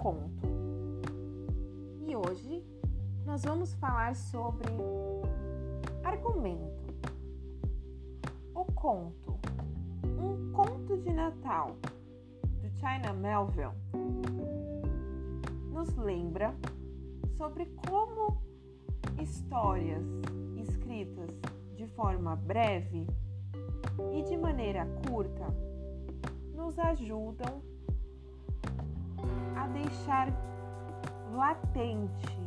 conto. E hoje nós vamos falar sobre argumento. O conto, um conto de Natal do China Melville, nos lembra sobre como histórias escritas de forma breve e de maneira curta nos ajudam a deixar latente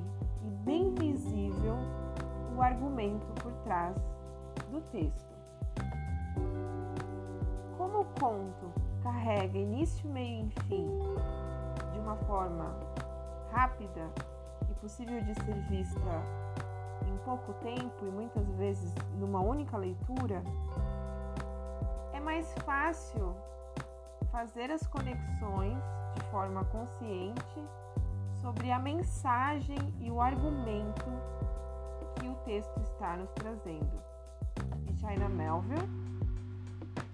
e bem visível o argumento por trás do texto. Como o conto carrega início, meio e fim de uma forma rápida e possível de ser vista em pouco tempo e muitas vezes numa única leitura, é mais fácil fazer as conexões de forma consciente sobre a mensagem e o argumento que o texto está nos trazendo. E China Melville,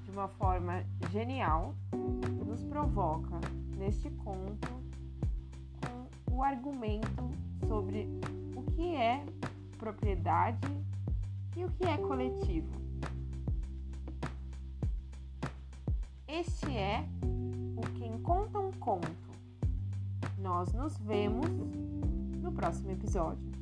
de uma forma genial, nos provoca neste conto com o argumento sobre o que é propriedade e o que é coletivo. Este é o Quem Conta um Conto. Nós nos vemos no próximo episódio.